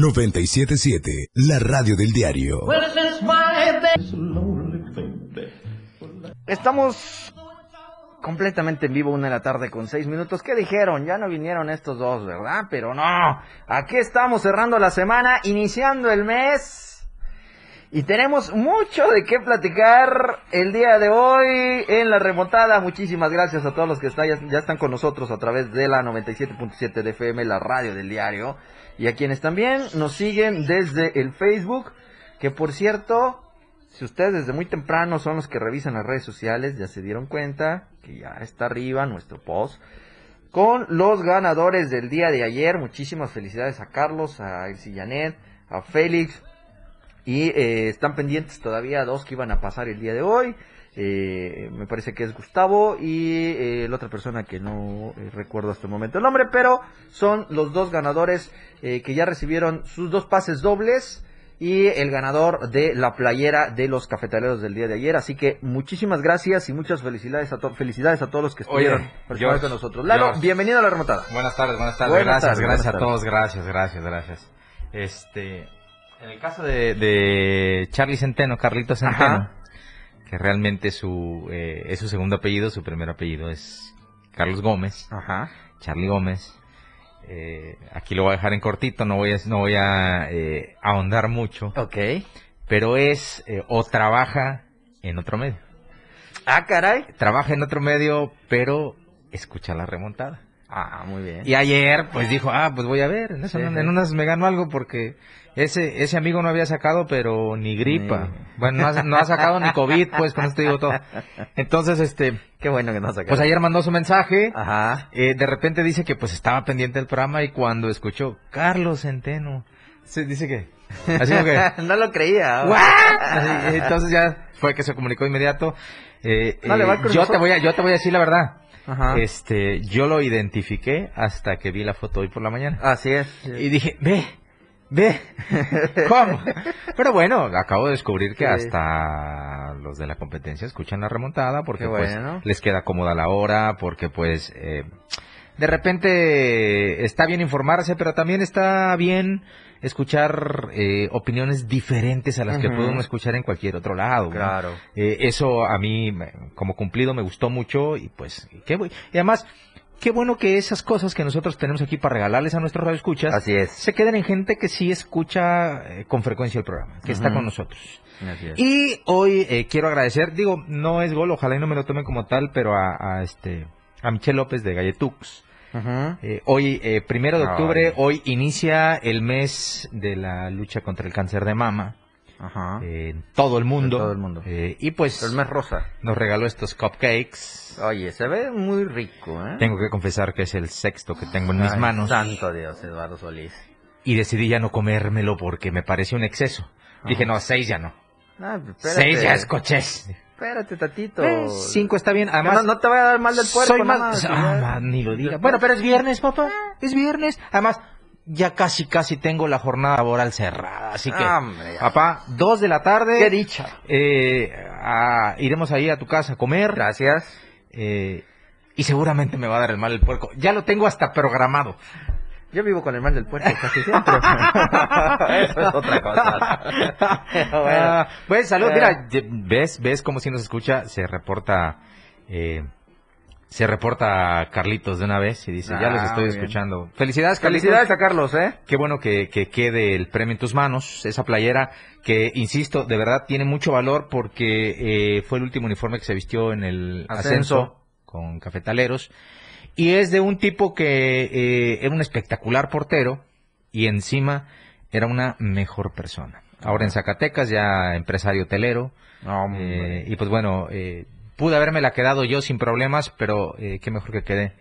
977, la radio del diario. Estamos completamente en vivo, una de la tarde con seis minutos. ¿Qué dijeron? Ya no vinieron estos dos, ¿verdad? Pero no, aquí estamos cerrando la semana, iniciando el mes. Y tenemos mucho de qué platicar el día de hoy en la remontada. Muchísimas gracias a todos los que están, ya, ya están con nosotros a través de la 97.7 de FM, la radio del diario. Y a quienes también nos siguen desde el Facebook, que por cierto, si ustedes desde muy temprano son los que revisan las redes sociales, ya se dieron cuenta que ya está arriba nuestro post con los ganadores del día de ayer. Muchísimas felicidades a Carlos, a Elsie Janet, a Félix. Y eh, están pendientes todavía dos que iban a pasar el día de hoy. Eh, me parece que es Gustavo y eh, la otra persona que no eh, recuerdo hasta el momento el nombre, pero son los dos ganadores eh, que ya recibieron sus dos pases dobles y el ganador de la playera de los cafetaleros del día de ayer. Así que muchísimas gracias y muchas felicidades a, to- felicidades a todos los que estuvieron con nosotros. Lalo, George. bienvenido a la remontada. Buenas tardes, buenas tardes. Buenas gracias, gracias a todos, gracias, gracias, gracias. Este, en el caso de, de Charlie Centeno, Carlito Centeno, Ajá. Que realmente su, eh, es su segundo apellido, su primer apellido es Carlos Gómez, Ajá. Charlie Gómez. Eh, aquí lo voy a dejar en cortito, no voy a, no voy a eh, ahondar mucho, Ok. pero es eh, o trabaja en otro medio. Ah, caray. Trabaja en otro medio, pero escucha la remontada. Ah, muy bien. Y ayer, pues dijo, ah, pues voy a ver, en, eso, Sí, en sí. unas me gano algo porque ese ese amigo no había sacado, pero ni gripa. Bueno, no ha, no ha sacado ni COVID, pues con esto digo todo. Entonces, este, Qué bueno que nos sacaron. pues ayer mandó su mensaje. Ajá. eh, de repente dice que pues estaba pendiente del programa y cuando escuchó Carlos Centeno, se dice que, así como que, no lo creía. Así, entonces ya fue que se comunicó inmediato. Eh, No, le eh, va yo te voy a, yo te voy a decir la verdad. Ajá. Este, yo lo identifiqué hasta que vi la foto hoy por la mañana. Así es. Y dije, ve, ve, ¿cómo? Pero bueno, acabo de descubrir que Sí. hasta los de la competencia escuchan la remontada porque pues les queda cómoda la hora, porque pues eh, de repente está bien informarse, pero también está bien escuchar eh, opiniones diferentes a las que puede uno escuchar en cualquier otro lado. ¿no? Claro. Eh, eso a mí, como cumplido, me gustó mucho y pues, qué bu- y además, qué bueno que esas cosas que nosotros tenemos aquí para regalarles a nuestros radioescuchas Así es. se queden en gente que sí escucha eh, con frecuencia el programa, que está con nosotros. Así es. Y hoy eh, quiero agradecer, digo, no es gol, ojalá y no me lo tomen como tal, pero a, a este a Michelle López de Galletux. Eh, hoy, eh, primero de Ay. octubre, hoy inicia el mes de la lucha contra el cáncer de mama Ajá. eh, en todo el mundo. En todo el mundo. Eh, y pues El mes rosa. nos regaló estos cupcakes. Oye, se ve muy rico, ¿eh? Tengo que confesar que es el sexto que tengo en mis Ay, manos. Santo Dios, Eduardo Solís. Y decidí ya no comérmelo porque me pareció un exceso. Dije, no, seis ya no. Ah, pues. Seis ya es coches. Espérate, tatito. Eh, cinco está bien. Además, no, no te vaya a dar mal del puerco, soy más... más, Ah, man, ni lo diga. Bueno, pero es viernes, papá. Es viernes. Además, ya casi, casi tengo la jornada laboral cerrada. Así que, ya. papá, dos de la tarde. Qué dicha. Eh, ah, iremos ahí a tu casa a comer. Gracias. Eh, y seguramente me va a dar el mal el puerco. Ya lo tengo hasta programado. Yo vivo con el mal del puerco casi siempre. Eso es otra cosa. Bueno. Ah, pues salud, Eh. mira, ye- ves, ves cómo si nos escucha, se reporta, eh, se reporta Carlitos de una vez y dice, ya Ah, los estoy muy bien. escuchando. Felicidades, Carlitos. Felicidades a Carlos, ¿eh? Qué bueno que, que quede el premio en tus manos, esa playera que, insisto, de verdad tiene mucho valor porque eh, fue el último uniforme que se vistió en el Ascenso. ascenso, con cafetaleros y es de un tipo que eh, era un espectacular portero y encima era una mejor persona. Ahora en Zacatecas ya empresario hotelero eh, y pues bueno, eh, pude haberme la quedado yo sin problemas, pero eh, qué mejor que quede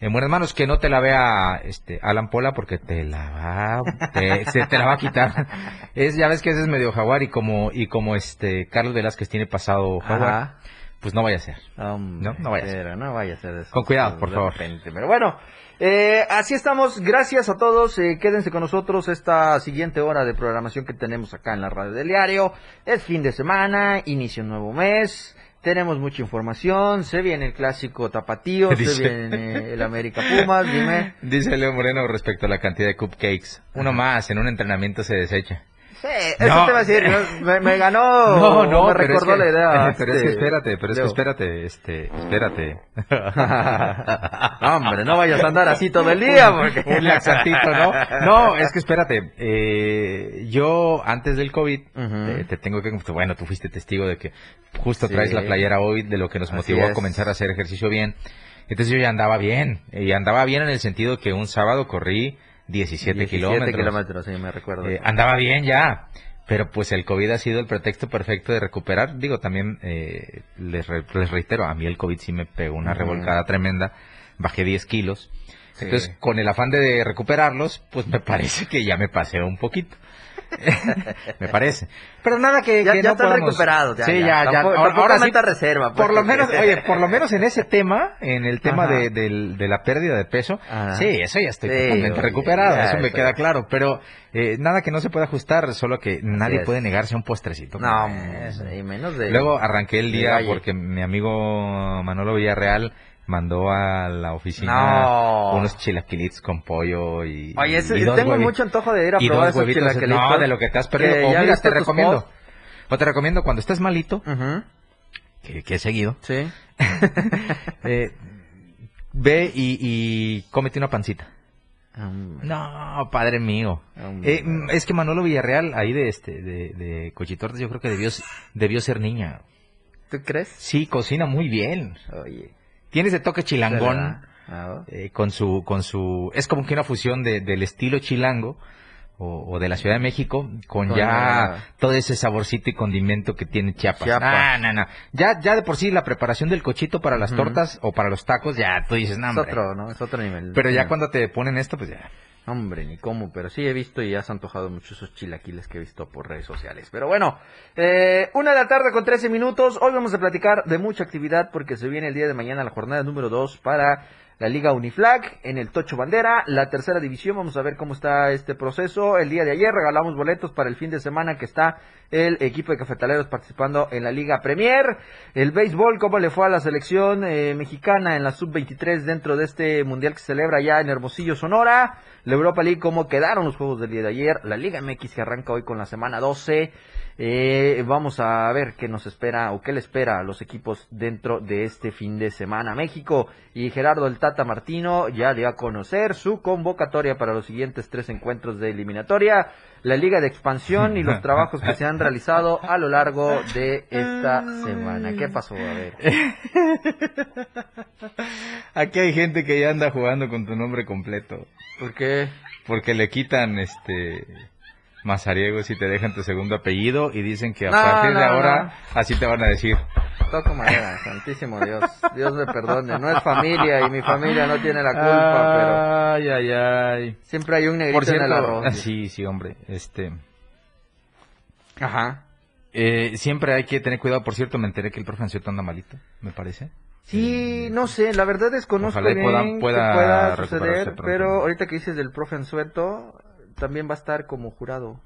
en buenas manos, que no te la vea este Alan Pola porque te la va, te, se te la va a quitar. Es, ya ves que ese es medio jaguar y como, y como este Carlos Velázquez tiene pasado jaguar, Ajá. Pues no vaya a ser. Hombre, No, no vaya a ser. no vaya a ser eso. Con cuidado, por favor. repente. Pero bueno, eh, así estamos. Gracias a todos. eh, quédense con nosotros esta siguiente hora de programación que tenemos acá en la radio del diario. Es fin de semana, inicia un nuevo mes. Tenemos mucha información, se viene el clásico tapatío, Dice- se viene el América Pumas, dime. Dice Leo Moreno respecto a la cantidad de cupcakes. Uno más, en un entrenamiento se desecha. Sí, eso No. te va a decir, ¿no? me, me ganó, me pero recordó es que- la idea. Pero es que espérate, pero es que espérate, este, espérate. No, hombre, no vayas a andar así todo el día, porque... Un laxantito, ¿no? No, es que espérate. eh, yo, antes del COVID, Ujú. te, te tengo que... Bueno, tú fuiste testigo de que justo Sí. traes la playera hoy de lo que nos motivó a comenzar a hacer ejercicio bien. Entonces yo ya andaba bien. Y andaba bien en el sentido que un sábado corrí 17, 17 kilómetros. kilómetros, sí, me recuerdo. Eh, andaba bien ya. Pero pues el COVID ha sido el pretexto perfecto de recuperar. Digo, también eh, les, re- les reitero, a mí el COVID sí me pegó una revolcada tremenda. Bajé 10 kilos. Sí. Entonces, con el afán de recuperarlos, pues me parece que ya me pasé un poquito. me parece. Pero nada que, Ya- que ya no están podamos- recuperados, ya, sí, ya. ya, ya. Tampoco- Ahora, ahora sí, reserva, pues, por lo menos, oye, por lo menos en ese tema, en el tema de, de la pérdida de peso, Ajá. sí, eso ya estoy Sí, totalmente oye, recuperado, eso me queda claro. Pero eh, nada que no se pueda ajustar, solo que nadie puede negarse a un postrecito. No, Pues, y menos de... Luego arranqué el día porque mi amigo Manolo Villarreal mandó a la oficina No. unos chilaquilitos con pollo y Oye, ese- y tengo huevi- mucho antojo de ir a y probar esos chilaquilitos. No, de lo que te has perdido. O mira, te recomiendo. O te recomiendo cuando estés malito, que, que he seguido, Sí. eh, ve y, y cómete una pancita. No, padre mío. Eh, mm, es que Manolo Villarreal, ahí de este, de, de Cochitortes, yo creo que debió, debió ser niña. ¿Tú crees? Sí, cocina muy bien. Oye. Tiene ese toque chilangón. eh, con su con su es como que una fusión de, del estilo chilango o, o de la Ciudad de México con ya todo ese saborcito y condimento que tiene Chiapas. Chiapas. No, no, no. Ya ya de por sí la preparación del cochito para las tortas o para los tacos ya tú dices, no, es hombre". otro, ¿no? Es otro nivel. Pero ya cuando te ponen esto pues ya. Hombre, ni cómo, pero sí he visto y ya se han antojado mucho esos chilaquiles que he visto por redes sociales. Pero bueno, eh, una de la tarde con 13 minutos. Hoy vamos a platicar de mucha actividad porque se viene el día de mañana la jornada número 2 para la Liga Uniflag en el Tocho Bandera, la tercera división. Vamos a ver cómo está este proceso. El día de ayer regalamos boletos para el fin de semana que está el equipo de cafetaleros participando en la Liga Premier. El béisbol, cómo le fue a la selección eh, mexicana en la sub-23 dentro de este mundial que se celebra ya en Hermosillo, Sonora. La Europa League, cómo quedaron los juegos del día de ayer. La Liga MX que arranca hoy con la semana 12. Eh, vamos a ver qué nos espera o qué le espera a los equipos dentro de este fin de semana. México y Gerardo el Tata Martino ya dio a conocer su convocatoria para los siguientes tres encuentros de eliminatoria. La Liga de Expansión y los trabajos que se han realizado a lo largo de esta semana. ¿Qué pasó? A ver. Aquí hay gente que ya anda jugando con tu nombre completo. ¿Por qué? Porque le quitan este mazariegos y te dejan tu segundo apellido y dicen que a No, partir de ahora no. así te van a decir. Toco madera, santísimo Dios. Dios me perdone. No es familia y mi familia no tiene la culpa, Ay, ay, ay. pero siempre hay un negrito Por cierto, en el arroz. sí, sí, hombre. Este, Ajá. eh, siempre hay que tener cuidado. Por cierto, me enteré que el profe Anceto anda malito, me parece. Sí, no sé, la verdad desconozco Ojalá bien pueda- que pueda pueda recuperarse suceder, pero ahorita que dices del profe Ansueto, también va a estar como jurado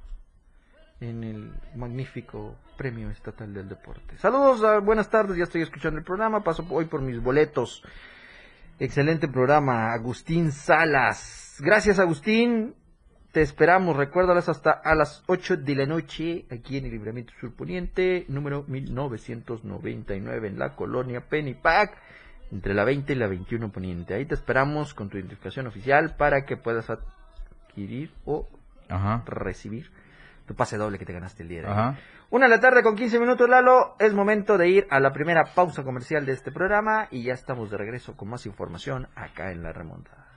en el magnífico Premio Estatal del Deporte. Saludos, ah, buenas tardes, ya estoy escuchando el programa, paso hoy por mis boletos. Excelente programa, Agustín Salas. Gracias, Agustín. Te esperamos, recuérdalas hasta a las 8 de la noche aquí en el Libramiento Sur Poniente, número 1999 en la colonia Pennypack, entre la 20 y la 21 Poniente. Ahí te esperamos con tu identificación oficial para que puedas adquirir o Ajá. recibir tu pase doble que te ganaste el día de hoy. Ajá. Una de la tarde con 15 minutos, Lalo. Es momento de ir a la primera pausa comercial de este programa y ya estamos de regreso con más información acá en La Remontada.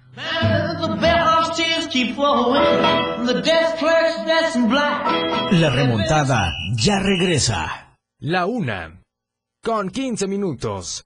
La remontada ya regresa. La una. Con 15 minutos.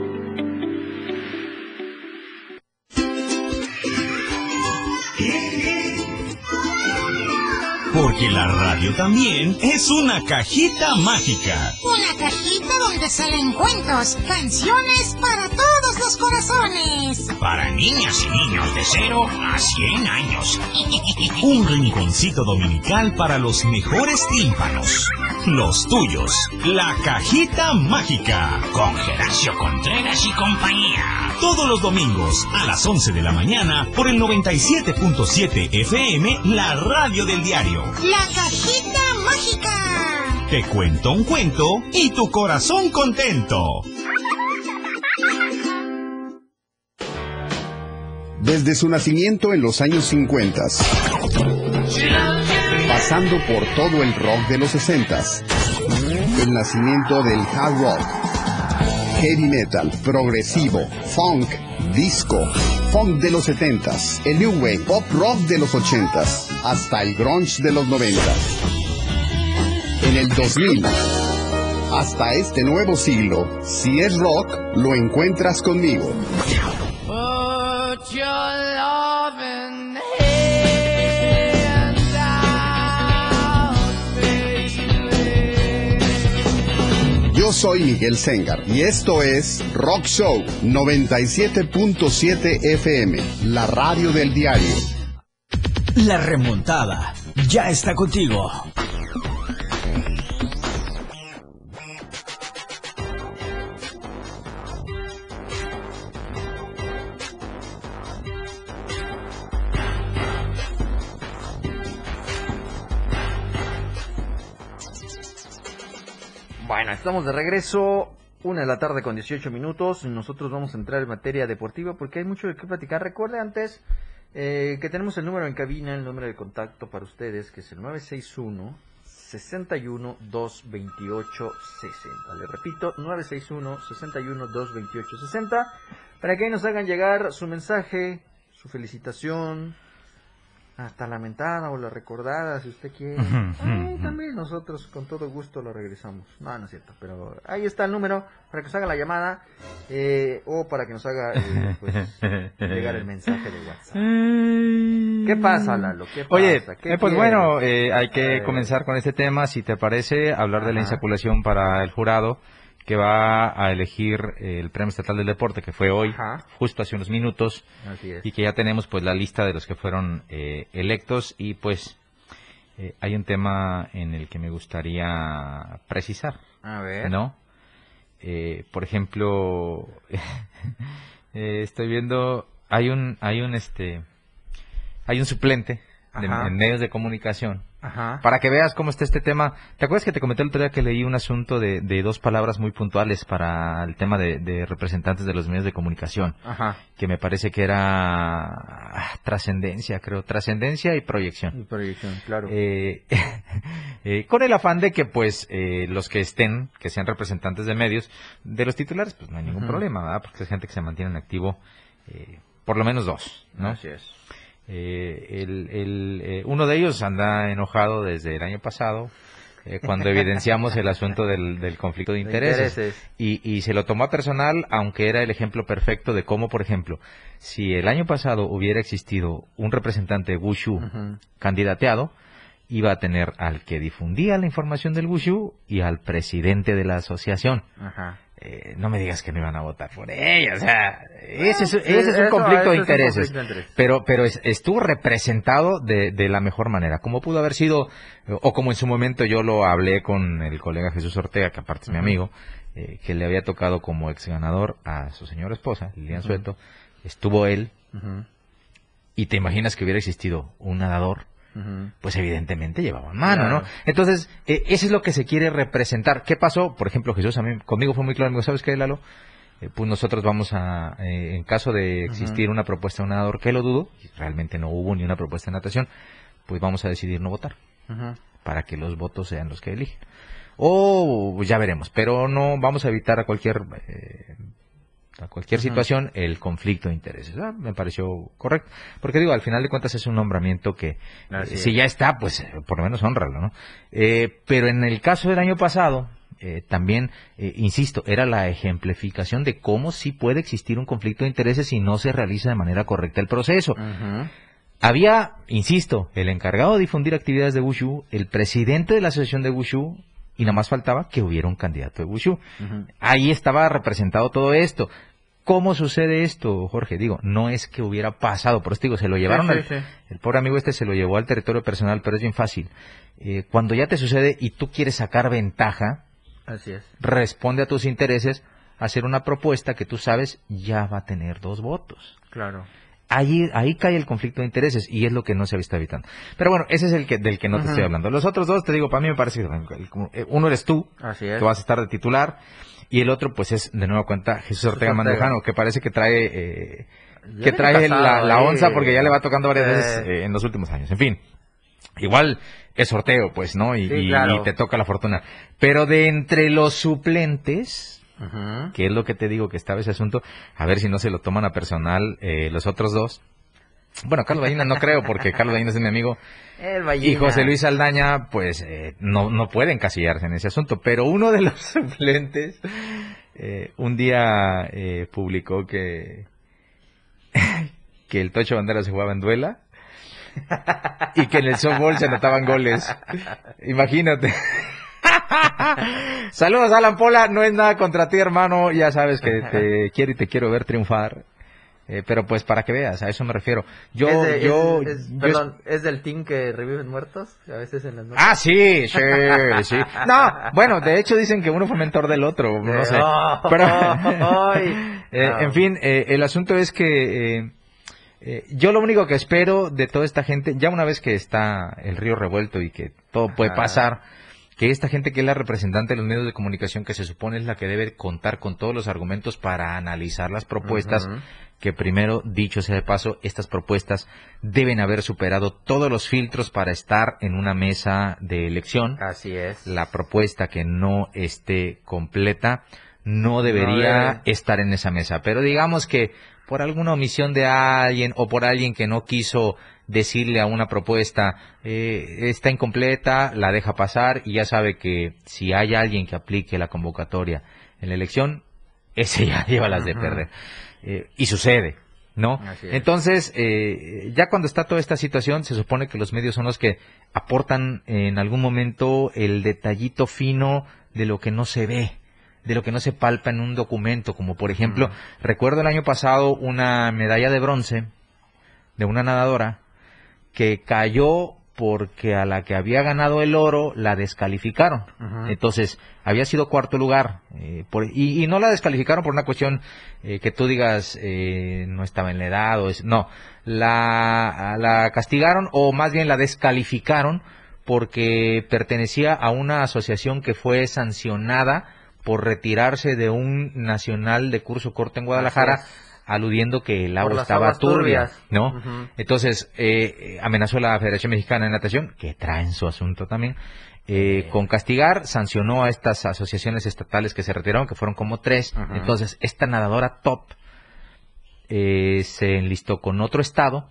Porque la radio también es una cajita mágica. Una cajita donde salen cuentos, canciones para todos los corazones. Para niñas y niños de 0 a 100 años. Un rinconcito dominical para los mejores tímpanos. Los tuyos. La cajita mágica. Con Geracio Contreras y compañía. Todos los domingos a las 11 de la mañana por el 97.7 FM, la radio del diario. La cajita mágica. Te cuento un cuento y tu corazón contento. Desde su nacimiento en los años 50, pasando por todo el rock de los 60, el nacimiento del hard rock, heavy metal, progresivo, funk, disco, funk de los 70, el new wave, pop rock de los 80, hasta el grunge de los 90. En el 2000, hasta este nuevo siglo, si es rock, lo encuentras conmigo. Yo soy Miguel Sengar y esto es Rock Show 97.7 FM, la radio del diario. La remontada ya está contigo. Estamos de regreso. Una de la tarde con 18 minutos. Nosotros vamos a entrar en materia deportiva porque hay mucho de qué platicar. Recuerde antes eh, que tenemos el número en cabina, el número de contacto para ustedes, que es el 961 61 228 60. Le repito, 961 61 228 60. Para que ahí nos hagan llegar su mensaje, su felicitación, hasta la mentada o la recordada, si usted quiere. Ay, también nosotros con todo gusto lo regresamos. No, no es cierto, pero ahí está el número para que nos haga la llamada eh, o para que nos haga eh, pues, llegar el mensaje de WhatsApp. ¿Qué pasa, Lalo? ¿Qué pasa? Oye, ¿Qué eh, pues bueno, eh, hay que comenzar con este tema, si te parece, hablar de la insaculación para el jurado que va a elegir eh, el Premio Estatal del Deporte, que fue hoy, Ajá. justo hace unos minutos, y que ya tenemos pues la lista de los que fueron eh, electos y pues eh, hay un tema en el que me gustaría precisar, A ver. ¿no? Eh, por ejemplo, estoy viendo, hay un, hay un este, hay un suplente de- en medios de comunicación Ajá. para que veas cómo está este tema. ¿Te acuerdas que te comenté el otro día que leí un asunto de, de dos palabras muy puntuales para el tema de, de representantes de los medios de comunicación? Ajá. Que me parece que era ah, trascendencia, creo, trascendencia y proyección. Y proyección, claro. Eh, eh, con el afán de que pues eh, los que estén, que sean representantes de medios, de los titulares, pues no hay ningún problema, ¿verdad? Porque es gente que se mantiene en activo, eh, por lo menos dos, ¿no? Así es. Eh, el, el, eh, uno de ellos anda enojado desde el año pasado, eh, cuando evidenciamos el asunto del, del conflicto de De intereses. Y, y se lo tomó a personal, aunque era el ejemplo perfecto de cómo, por ejemplo, si el año pasado hubiera existido un representante Wushu Ujú. candidateado, iba a tener al que difundía la información del Wushu y al presidente de la asociación. Ajá. Eh, no me digas que no iban a votar por ella, o sea, ese es, sí, ese es un conflicto de intereses. conflicto. Pero, pero es- estuvo representado de, de la mejor manera, como pudo haber sido, eh, o como en su momento yo lo hablé con el colega Jesús Ortega, que aparte es mi amigo, eh, que le había tocado como ex ganador a su señora esposa, Lilian. Sueto, estuvo él, y te imaginas que hubiera existido un nadador, Pues evidentemente llevaban mano, Claro. ¿no? Entonces, eh, eso es lo que se quiere representar. ¿Qué pasó? Por ejemplo, Jesús a mí, conmigo fue muy claro, dijo, ¿sabes qué, Lalo? Eh, pues nosotros vamos a, eh, en caso de existir una propuesta de un nadador, que lo dudo, realmente no hubo ni una propuesta de natación, pues vamos a decidir no votar, Ujú. para que los votos sean los que eligen. O ya veremos, pero no vamos a evitar a cualquier eh, a cualquier situación el conflicto de intereses. Ah, me pareció correcto, porque digo, al final de cuentas es un nombramiento que eh, si ya está, pues eh, por lo menos honralo, ¿no? Eh, pero en el caso del año pasado, eh, también, insisto, era la ejemplificación de cómo sí puede existir un conflicto de intereses si no se realiza de manera correcta el proceso. Había, insisto, el encargado de difundir actividades de Wushu, el presidente de la asociación de Wushu, y nada más faltaba que hubiera un candidato de Wushu. Ahí estaba representado todo esto. ¿Cómo sucede esto, Jorge? Digo, no es que hubiera pasado, por eso digo, se lo llevaron sí, al- sí. el pobre amigo este se lo llevó al territorio personal, pero es bien fácil. Eh, cuando ya te sucede y tú quieres sacar ventaja, Así es. responde a tus intereses, hacer una propuesta que tú sabes ya va a tener dos votos. Claro. Ahí, ahí cae el conflicto de intereses y es lo que no se está evitando. Pero bueno, ese es el que, del que no te estoy hablando. Los otros dos, te digo, para mí me parece que eh, uno eres tú, Así es. que vas a estar de titular, y el otro, pues es de nueva cuenta Jesús Ortega. Mandujano, que parece que trae, eh, que trae la, onza porque ya le va tocando varias Eh. veces eh, en los últimos años. En fin, igual es sorteo, pues, ¿no? Y, Sí, y- claro. y te toca la fortuna. Pero de entre los suplentes, Que es lo que te digo que estaba ese asunto, a ver si no se lo toman a personal eh, los otros dos. Bueno, Carlos Ballina no creo, porque Carlos Ballina es mi amigo. Y José Luis Aldaña, pues eh, no, no puede encasillarse en ese asunto. Pero uno de los suplentes eh, un día eh, publicó que, que el Tocho Bandera se jugaba en duela y que en el softball se anotaban goles. Imagínate. Saludos, Alan Pola. No es nada contra ti, hermano. Ya sabes que te quiero y te quiero ver triunfar. Eh, pero pues para que veas, a eso me refiero. Yo, es de- yo, es- es- yo- perdón, ¿es del team que reviven muertos? A veces en las noches. Ah, sí, sí, sí. No, bueno, de hecho dicen que uno fue mentor del otro, no sé. Oh, Pero, ay. eh, No. en fin, eh, el asunto es que eh, eh, yo lo único que espero de toda esta gente, ya una vez que está el río revuelto y que todo puede pasar, que esta gente que es la representante de los medios de comunicación, que se supone es la que debe contar con todos los argumentos para analizar las propuestas, que primero, dicho sea de paso, estas propuestas deben haber superado todos los filtros para estar en una mesa de elección. Así es. La propuesta que no esté completa no debería debe. estar en esa mesa. Pero digamos que por alguna omisión de alguien o por alguien que no quiso decirle a una propuesta eh, está incompleta, la deja pasar y ya sabe que si hay alguien que aplique la convocatoria en la elección, ese ya lleva las de perder. Eh, y sucede, ¿no? Entonces, eh, ya cuando está toda esta situación, se supone que los medios son los que aportan en algún momento el detallito fino de lo que no se ve, de lo que no se palpa en un documento, como por ejemplo, recuerdo el año pasado una medalla de bronce de una nadadora que cayó porque a la que había ganado el oro la descalificaron. Entonces, había sido cuarto lugar. eh, por- y, y no la descalificaron por una cuestión eh, que tú digas eh, no estaba en la edad o es, no. La, la castigaron o más bien la descalificaron porque pertenecía a una asociación que fue sancionada por retirarse de un nacional de curso corto en Guadalajara. Aludiendo que el agua estaba turbia, turbias. ¿no? Entonces, eh, amenazó a la Federación Mexicana de Natación, que trae en su asunto también, eh, con castigar, sancionó a estas asociaciones estatales que se retiraron, que fueron como tres. Entonces, esta nadadora top eh, se enlistó con otro estado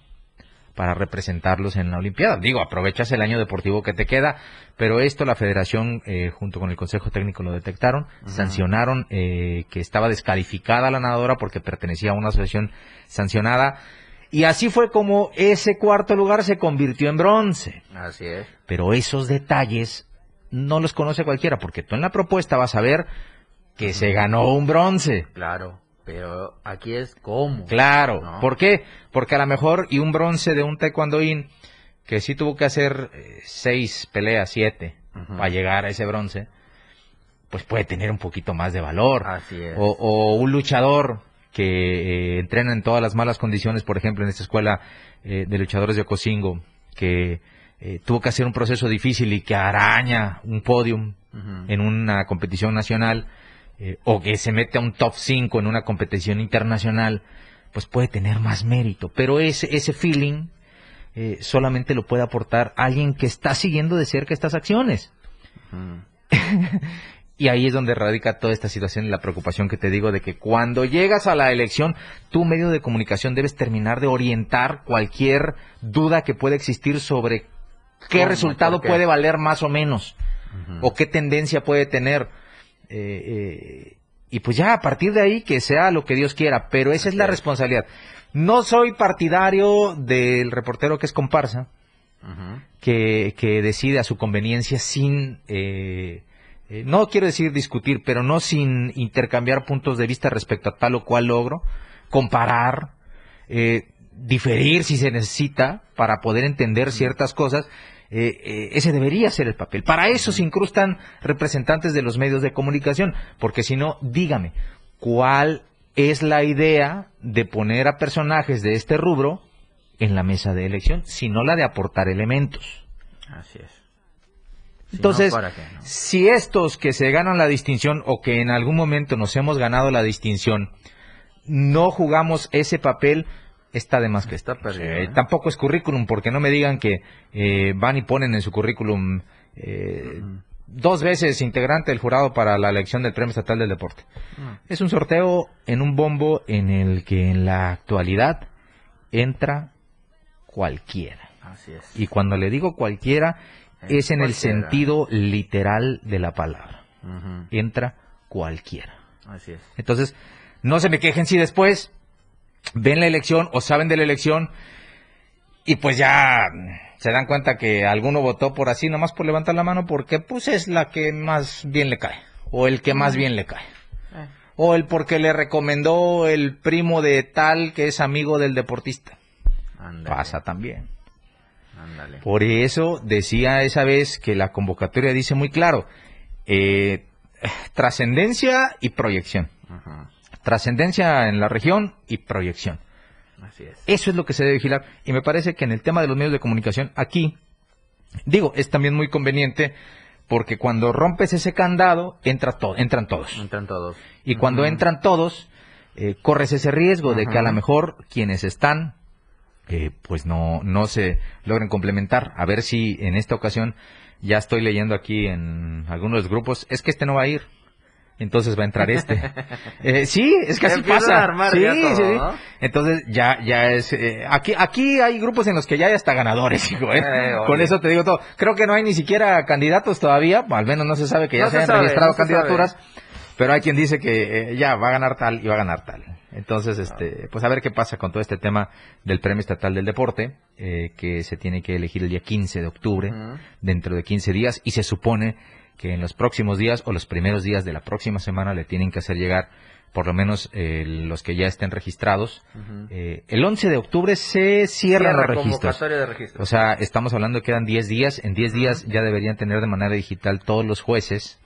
para representarlos en la Olimpiada. Digo, aprovechas el año deportivo que te queda, pero esto la federación eh, junto con el Consejo Técnico lo detectaron, sancionaron eh, que estaba descalificada la nadadora porque pertenecía a una asociación sancionada y así fue como ese cuarto lugar se convirtió en bronce. Así es. Pero esos detalles no los conoce cualquiera porque tú en la propuesta vas a ver que se ganó un bronce. Claro. Pero aquí es cómo. Claro. ¿no? ¿Por qué? Porque a lo mejor y un bronce de un taekwondoín que sí tuvo que hacer eh, seis peleas, siete, para llegar a ese bronce, pues puede tener un poquito más de valor. Así es. O, o un luchador que eh, entrena en todas las malas condiciones, por ejemplo, en esta escuela eh, de luchadores de Ocosingo, que tuvo que hacer un proceso difícil y que araña un podium en una competición nacional eh, o que se mete a un top 5 en una competición internacional, pues puede tener más mérito. Pero ese, ese feeling eh, solamente lo puede aportar alguien que está siguiendo de cerca estas acciones. Y ahí es donde radica toda esta situación y la preocupación que te digo de que cuando llegas a la elección, tu medio de comunicación debes terminar de orientar cualquier duda que pueda existir sobre qué resultado puede valer más o menos o qué tendencia puede tener. Eh, eh, y pues ya a partir de ahí que sea lo que Dios quiera, pero esa es la responsabilidad. No soy partidario del reportero que es comparsa, que, que decide a su conveniencia sin, eh, eh, no quiero decir discutir, pero no sin intercambiar puntos de vista respecto a tal o cual logro, comparar, eh, diferir si se necesita para poder entender ciertas cosas. Eh, eh, ese debería ser el papel. Para eso se incrustan representantes de los medios de comunicación, porque si no, dígame, ¿cuál es la idea de poner a personajes de este rubro en la mesa de elección, sino la de aportar elementos? Así es. Si Entonces, ¿para qué, no? si estos que se ganan la distinción o que en algún momento nos hemos ganado la distinción, no jugamos ese papel, está de más que Está perdido, Eh, ¿eh? Tampoco es currículum, porque no me digan que eh, van y ponen en su currículum eh, dos veces integrante del jurado para la elección del Premio Estatal del Deporte. Es un sorteo en un bombo en el que en la actualidad entra cualquiera. Así es. Y cuando le digo cualquiera, es en el sentido literal de la palabra. Entra cualquiera. Así es. Entonces, no se me quejen si después ven la elección o saben de la elección y pues ya se dan cuenta que alguno votó por así, nomás por levantar la mano, porque pues es la que más bien le cae, o el que más bien le cae. Eh, O el porque le recomendó el primo de tal que es amigo del deportista. Pasa también. Por eso decía esa vez que la convocatoria dice muy claro, eh, trascendencia y proyección. Ujú, Trascendencia en la región y proyección. Así es. Eso es lo que se debe vigilar. Y me parece que en el tema de los medios de comunicación, aquí, digo, es también muy conveniente porque cuando rompes ese candado, entra to- entran todos. Entran todos. Y cuando entran todos, eh, corres ese riesgo de que a lo mejor quienes están, eh, pues no, no se logren complementar. A ver si en esta ocasión, ya estoy leyendo aquí en algunos grupos, es que este no va a ir. Entonces va a entrar este. Eh, sí, es que así pasa. armar sí, todo, sí. Entonces ya, ya es. eh, aquí, aquí hay grupos en los que ya hay hasta ganadores, hijo. ¿eh? Eh. Con eso te digo todo. Creo que no hay ni siquiera candidatos todavía. Al menos no se sabe que ya No se se sabe, registrado no candidaturas. Pero hay quien dice que ya va a ganar tal y va a ganar tal. Entonces, este, pues a ver qué pasa con todo este tema del Premio Estatal del Deporte, eh, que se tiene que elegir el día 15 de octubre, dentro de 15 días, y se supone que en los próximos días o los primeros días de la próxima semana le tienen que hacer llegar por lo menos eh, los que ya estén registrados. Eh, el 11 de octubre se cierran Cierra los registros. de registro. O sea, estamos hablando que quedan 10 días. En 10 días ya deberían tener de manera digital todos los jueces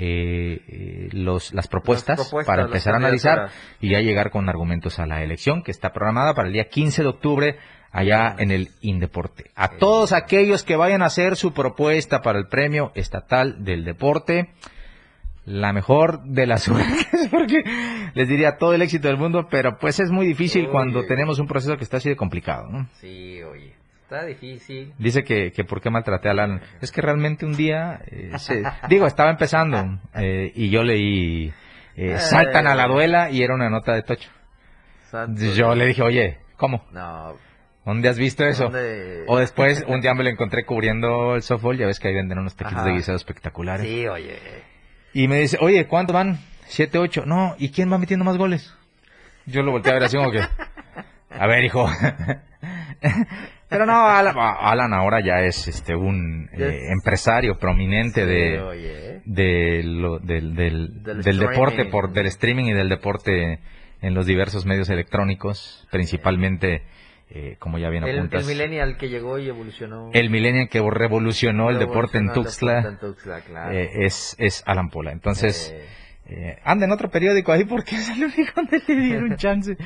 eh, eh, los, las propuestas, propuestas, para empezar a analizar y ya llegar con argumentos a la elección que está programada para el día 15 de octubre allá en el Indeporte. A todos aquellos que vayan a hacer su propuesta para el premio estatal del deporte, la mejor de las suertes, porque les diría todo el éxito del mundo, pero pues es muy difícil Oye. cuando tenemos un proceso que está así de complicado, ¿no? Sí, oye. Está difícil. Dice que, que por qué maltraté a Alan. Es que realmente un día, eh, se- digo, estaba empezando eh, y yo leí eh, Saltan a la duela y era una nota de Tocho. Santo Yo le dije, oye, ¿cómo? No. ¿Dónde has visto eso? ¿dónde? O después, un día me lo encontré cubriendo el softball, ya ves que ahí venden unos taquitos Ajá. de guisado espectaculares. Sí, oye. Y me dice, oye, ¿cuántos van? Siete, ocho. No, ¿y quién va metiendo más goles? Yo lo volteé a ver así como que, a ver, hijo. Pero no, Alan, Alan ahora ya es este un eh, es- empresario prominente Sí, de, oye. de lo- del, del, Del del deporte, por, del streaming y del deporte en los diversos medios electrónicos, principalmente, eh, como ya bien El, el apuntas, millennial que llegó y evolucionó. el millennial que revolucionó el deporte en el Tuxtla, deporte en Tuxtla, claro. eh, es, es Alan Pola. Entonces, Eh, anda en otro periódico ahí porque es el único donde le dieron chance.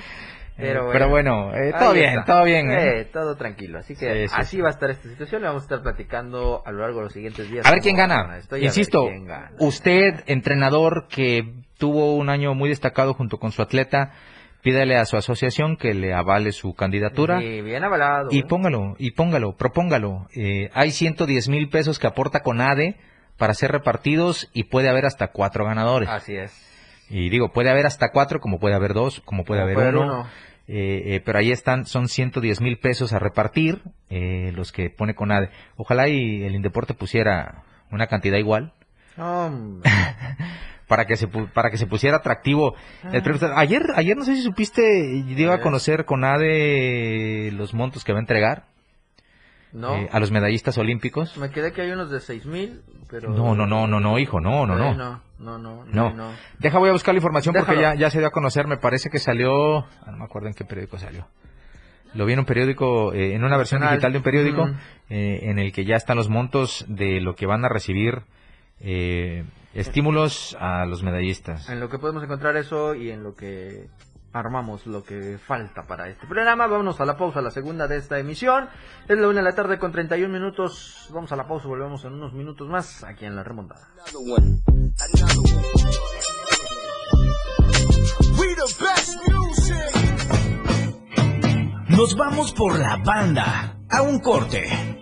Pero pero bueno. bueno, eh, todo bien, está. todo bien. todo tranquilo. Así que Sí, sí, así sí. va a estar esta situación. Le vamos a estar platicando a lo largo de los siguientes días. A ver quién gana. esto y a ver Insisto, quién gana. usted, entrenador que tuvo un año muy destacado junto con su atleta, pídale a su asociación que le avale su candidatura. Sí, bien avalado. Y ¿eh? póngalo, y póngalo, propóngalo. Eh, hay 110 mil pesos que aporta con ADE para ser repartidos y puede haber hasta cuatro ganadores. Así es. Y digo, puede haber hasta cuatro, como puede haber dos, como puede Como haber uno. uno. Eh, eh, pero ahí están, son 110 mil pesos a repartir, eh, los que pone con ADE. Ojalá y el Indeporte pusiera una cantidad igual, Hombre. para que se para que se pusiera atractivo el premio. Ayer ayer no sé si supiste dio a conocer con de los montos que va a entregar No. eh, a los medallistas olímpicos. Me quedé que hay unos de 6000, pero. No, no, no, no, no, hijo, no, no, no. no, no, no, No. no. Deja, voy a buscar la información porque ya, ya se dio a conocer. Me parece que salió. ah, no me acuerdo en qué periódico salió. Lo vi en un periódico, eh, en una versión digital de un periódico, eh, en el que ya están los montos de lo que van a recibir eh, estímulos a los medallistas. En lo que podemos encontrar eso y en lo que armamos lo que falta para este programa. Vámonos a la pausa, la segunda de esta emisión. Es la una de la tarde con 31 minutos. Vamos a la pausa, volvemos en unos minutos más aquí en la remontada. Nos vamos por la banda a un corte.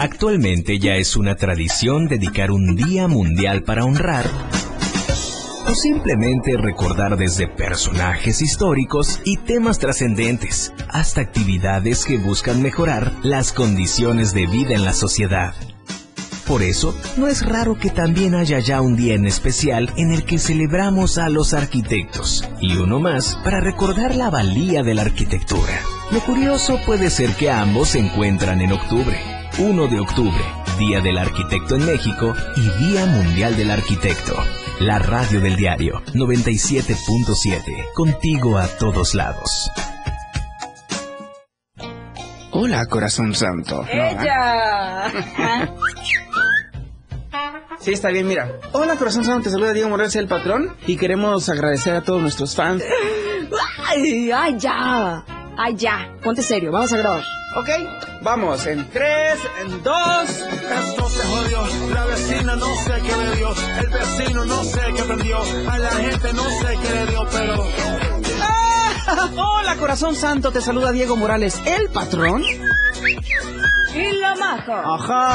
Actualmente ya es una tradición dedicar un día mundial para honrar o simplemente recordar desde personajes históricos y temas trascendentes hasta actividades que buscan mejorar las condiciones de vida en la sociedad. Por eso, no es raro que también haya ya un día en especial en el que celebramos a los arquitectos, y uno más para recordar la valía de la arquitectura. Lo curioso puede ser que ambos se encuentran en octubre. 1 de octubre, Día del Arquitecto en México y Día Mundial del Arquitecto. La radio del diario 97.7, contigo a todos lados. Hola, corazón santo. ¡Ella! Sí, está bien, mira. Hola, corazón santo, te saluda Diego Morales, el patrón, y queremos agradecer a todos nuestros fans. ¡Ay, ay, ya! ¡Ay, ya! Ponte serio, vamos a grabar. Ok, vamos, en tres, en dos. Esto se jodió, la vecina no sé qué le dio, el vecino no sé qué prendió, a la gente no sé qué le dio, pero... ¡Ah! Hola, corazón santo, te saluda Diego Morales, el patrón. ¡Y lo majo! Ajá.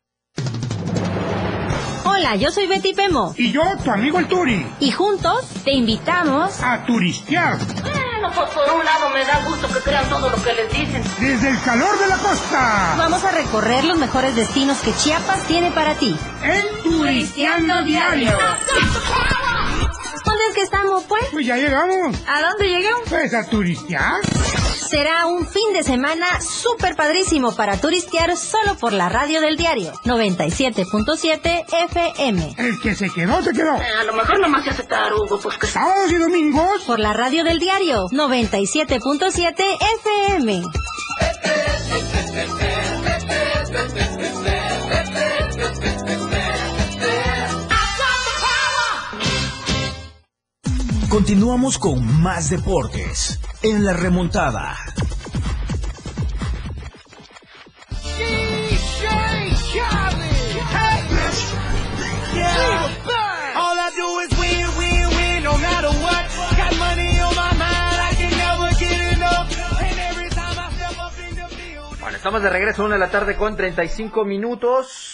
Hola, yo soy Betty Pemo. Y yo, tu amigo el Turi. Y juntos te invitamos a turistear. Bueno, pues por un lado me da gusto que crean todo lo que les dicen. Desde el calor de la costa. Vamos a recorrer los mejores destinos que Chiapas tiene para ti. El Turisteando Diario. ¿Dónde es que estamos, pues? Pues ya llegamos. ¿A dónde llegamos? Pues a turistear. Será un fin de semana súper padrísimo para turistear solo por la radio del diario 97.7 FM. El que se quedó, se quedó. Eh, a lo mejor nomás se hace tarugo, pues que... Sábados y domingos. Por la radio del diario 97.7 FM. Continuamos con más deportes en la remontada. Bueno, estamos de regreso, una de la tarde con 35 minutos.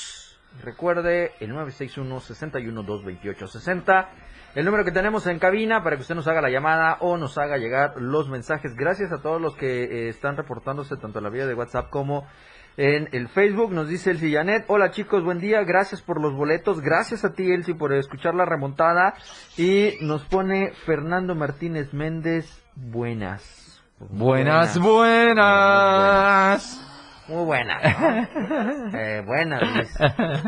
Recuerde el 961-61-228-60. El número que tenemos en cabina para que usted nos haga la llamada o nos haga llegar los mensajes. Gracias a todos los que eh, están reportándose tanto en la vía de WhatsApp como En el Facebook nos dice Elsie Janet, hola chicos, buen día, gracias por los boletos, gracias a ti Elsie por escuchar la remontada y nos pone Fernando Martínez Méndez, buenas. Buenas, buenas. Muy buenas. ¿no? Eh, buenas, Luis.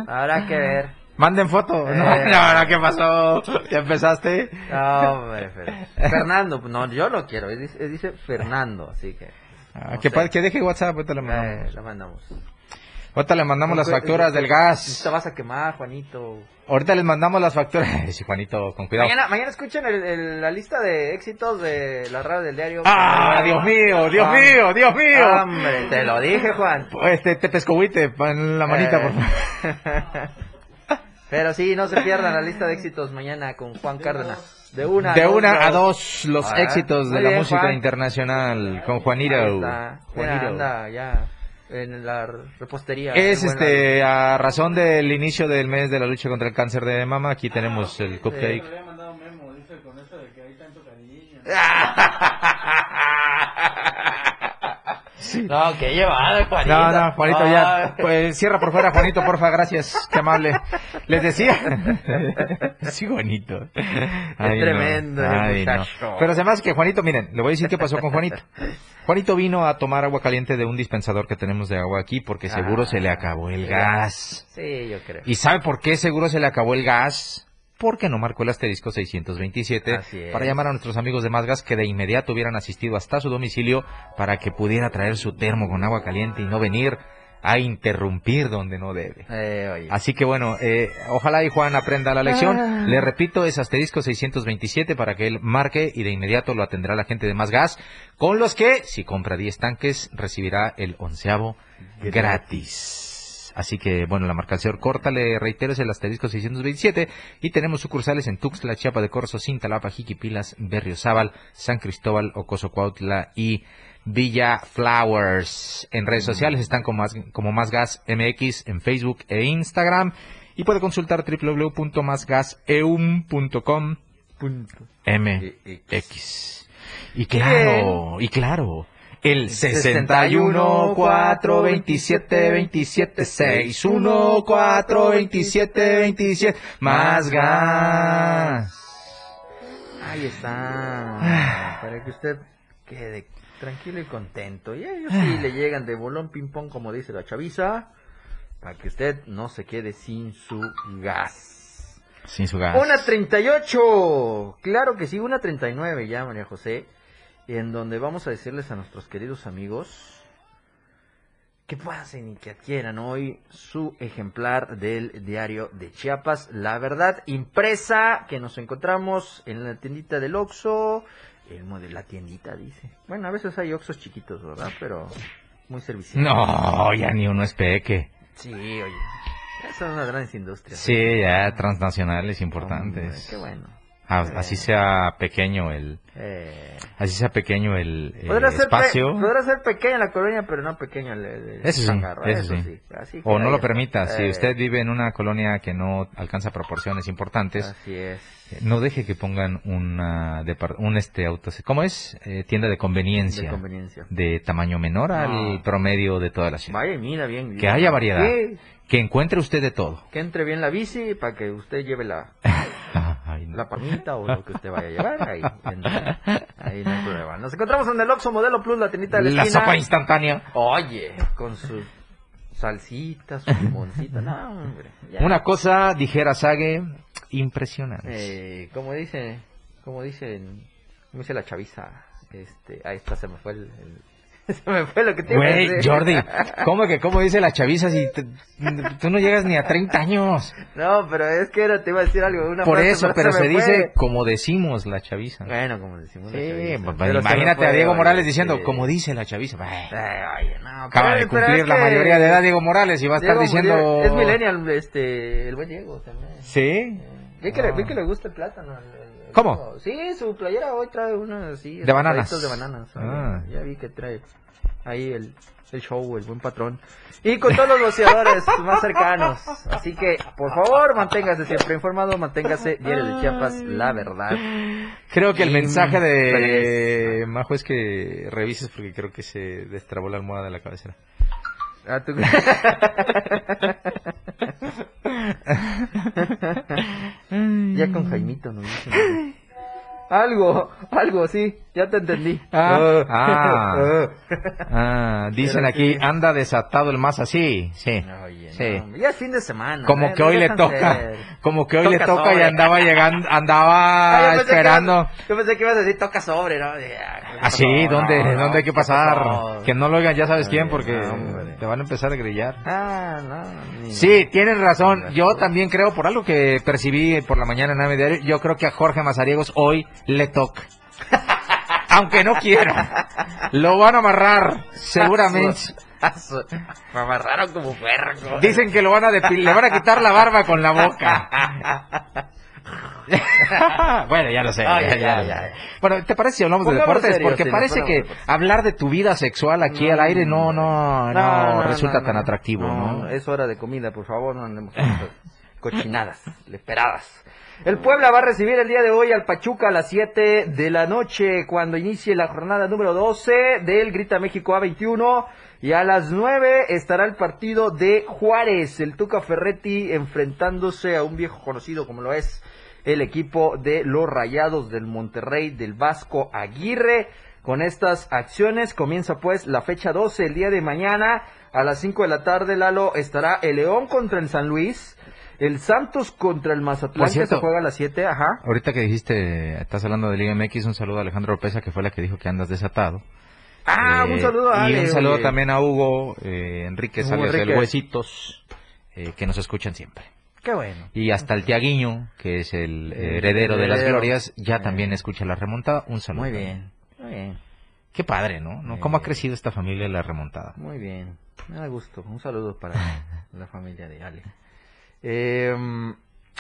Habrá que ver. Manden foto. Eh. No, no, ¿qué pasó? ¿Ya empezaste? No, hombre, Fer- Fernando, no, yo lo quiero, dice, dice Fernando, así que... Ah, no que, que deje WhatsApp, ahorita le Eh, mandamos. lo mandamos. Ahorita le mandamos las Pues, facturas del gas. Te vas a quemar, Juanito. Ahorita les mandamos las facturas. Sí, Juanito, con cuidado. Mañana, mañana escuchen el- el- la lista de éxitos de la radio del diario. ¡Ah, Dios mío, Dios Ah, mío, Dios mío! Hombre, te lo dije, Juan. Este, te pescohuite en la manita, Eh. por favor. Pero sí, no se pierdan la lista de éxitos mañana con Juan Cárdenas. De una, De dos, una a dos. los Ah, éxitos de la bien, música Juan. internacional con Juanito. Juanito. anda ya en la repostería. Es buena- este a razón del inicio del mes de la lucha contra el cáncer de mama, aquí tenemos el cupcake. No, que llevada, Juanito. No, no, Juanito ya. Ay. Pues cierra por fuera, Juanito, porfa, gracias. Qué amable. Les decía. Sí, Juanito. Ay, tremendo Ay, no. Pero además que Juanito, miren, le voy a decir qué pasó con Juanito. Juanito vino a tomar agua caliente de un dispensador que tenemos de agua aquí porque seguro Ah, se le acabó el gas. Sí, yo creo. ¿Y sabe por qué seguro se le acabó el gas? Porque no marcó el asterisco 627 Así es. para llamar a nuestros amigos de Más Gas que de inmediato hubieran asistido hasta su domicilio para que pudiera traer su termo con agua caliente y no venir a interrumpir donde no debe. Eh, oye. Así que bueno, eh, ojalá y Juan aprenda la lección. Ah. Le repito, es asterisco 627 para que él marque y de inmediato lo atenderá la gente de Más Gas, con los que, si compra 10 tanques, recibirá el onceavo gratis. Así que, bueno, la marcación corta, le reitero, es el asterisco 627 y tenemos sucursales en Tuxtla, Chiapa de Corzo, Cintalapa, Jiquipilas, Berriozábal, San Cristóbal, Ocoso Cuautla y Villa Flowers. En redes sociales están como más, como más Gas MX en Facebook e Instagram. Y puede consultar www.masgaseum.com MX. Y claro, y claro, el 61 4 27 27 61 4 27 27 más gas. Ahí está. Para que usted quede tranquilo y contento. Y a ellos sí le llegan de bolón ping pong, como dice la chaviza. Para que usted no se quede sin su gas. Sin su gas. Una 38. Claro que sí, una 39 ya, María José. En donde vamos a decirles a nuestros queridos amigos que pasen y que adquieran hoy su ejemplar del diario de Chiapas. La verdad impresa que nos encontramos en la tiendita del Oxxo. El mo- de la tiendita dice. Bueno, a veces hay Oxxos chiquitos, ¿verdad? Pero muy servicial. No, ya ni uno es peque. Sí, oye. Esas son unas grandes industrias. Sí, ya transnacionales importantes. Hombre, qué bueno. Ah, Así sea pequeño el, Eh, así sea pequeño el, el podrá, ser espacio. podrá ser pequeña la colonia, pero no pequeño el, el- Eso sí, eso sí. Así O no lo permita. Si Eh, usted vive en una colonia que no alcanza proporciones importantes, Así es. eh, no deje que pongan una un este auto, ¿cómo es? Eh, tienda de conveniencia. De conveniencia. de tamaño menor No. al promedio de toda la ciudad. Vaya, mira bien. Que haya variedad. Que encuentre usted de todo. que entre bien la bici para que usted lleve la, Ay, no. la palmita o lo que usted vaya a llevar. Ahí, ahí no hay problema. Nos encontramos en el Oxxo Modelo Plus, la tiendita de la, La esquina. sopa instantánea. Oye, con su salsita, su limoncito. No, hombre. Una cosa, dijera Sage, impresionante. Eh, como dice, como dicen, como dice la chaviza, este, ahí está, se me fue el, el- se me fue lo que te iba a Güey, decir. Jordi, ¿cómo que cómo dice la chaviza si te- tú no llegas ni a 30 años? No, pero es que era, te iba a decir algo, una Por frase, eso, pero se me dice como decimos la chaviza. Bueno, como decimos la Sí, chaviza. Pero se me imagínate fue, a Diego oye, Morales diciendo, sí. como dice la chaviza. Bah, Eh, oye, no, Acaba de cumplir la mayoría de edad Diego Morales y va a estar Diego- diciendo... Diego- Es millennial, este, el buen Diego también. ¿Sí? Vi que, le, Ah. vi que le gusta el plátano. el- ¿Cómo? Sí, su playera hoy trae una así. De bananas. de bananas. Ah. Ya vi que trae ahí el, el show, el buen patrón. Y con todos los boceadores más cercanos. Así que, por favor, manténgase siempre informado, manténgase Diario de Chiapas, la verdad. Creo que el mensaje de. Majo es que revises porque creo que se destrabó la almohada de la cabecera. Ah, tú- ya con Jaimito no. Algo, algo, sí, ya te entendí. Ah, Ah. ah. Ah, dicen aquí, anda desatado el más así. Sí. Oye, sí. no, ya es fin de semana. Como ¿eh? que hoy le toca, ser. como que hoy le Toca y andaba llegando, Ah, andaba yo que esperando. ibas- yo pensé que ibas a decir toca sobre, ¿no? Ya, ¿qué Así, pasó? ¿dónde, No, dónde hay que ¿qué pasar? Que no lo oigan, ya sabes quién, porque no, te van a empezar a grillar. Ah, no. ni- Sí, tienes razón. Yo también creo, por algo que percibí por la mañana en Diario, yo creo que a Jorge Mazariegos hoy le toca. Aunque no quiera. Lo van a amarrar, seguramente. Me amarraron como perro. Dicen que lo van a le van a quitar la barba con la boca. bueno, ya lo sé. Ya. Bueno, ¿te parece si hablamos de deportes? Porque sí, parece que hablar de tu vida sexual aquí al aire no, no, no, resulta tan atractivo, ¿no? Es hora de comida, por favor, no andemos cochinadas, esperadas. El Puebla va a recibir el día de hoy al Pachuca a las 7 de la noche cuando inicie la jornada número 12 del Grita México A21 y a las 9 estará el partido de Juárez, el Tuca Ferretti enfrentándose a un viejo conocido como lo es el equipo de los Rayados del Monterrey del Vasco Aguirre. Con estas acciones comienza pues la fecha 12 el día de mañana a las 5 de la tarde Lalo estará el León contra el San Luis, el Santos contra el Mazatlán Por que cierto. se juega a las 7, ajá. Ahorita que dijiste, estás hablando de Liga MX, un saludo a Alejandro Lopeza, que fue la que dijo que andas desatado. Ah, Eh, un saludo a Y Ale, un saludo también a Hugo eh, Enrique Hugo alias el Enrique. Huesitos, eh, que nos escuchan siempre. Qué bueno. Y hasta el Tiaguiño, que es el heredero de las glorias, ya Eh. también escucha la remontada. Un saludo. Muy bien. Muy bien. Qué padre, ¿no? ¿No? ¿Cómo ha crecido esta familia de la remontada? Muy bien. Me da gusto. Un saludo para la familia de Ale. Eh,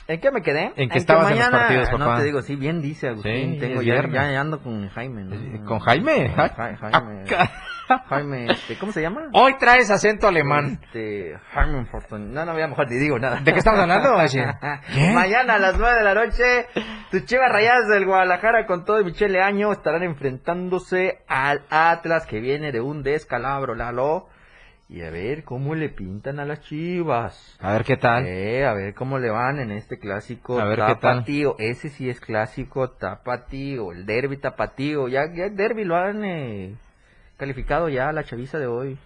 ¿En qué me quedé? ¿En qué estabas en los partidos, No papá? te digo, sí, bien dice Agustín. Sí, tengo ya, ya ando con Jaime. ¿no? ¿Con Jaime? Ja- Jaime. Jaime, este, ¿cómo se llama? Hoy traes acento alemán. Este, Jaime Fortun. No, no, voy a mejor ni digo nada. ¿De qué estamos hablando? Mañana a las 9 de la noche, tus chivas rayadas del Guadalajara con todo y Michele Año estarán enfrentándose al Atlas que viene de un descalabro, Lalo. Y a ver cómo le pintan a las chivas. A ver qué tal. Eh, a ver cómo le van en este clásico A ver qué tal. tapatío. Ese sí es clásico tapatío, el derby tapatío. Ya, ya el derby lo han eh, calificado ya la chaviza de hoy.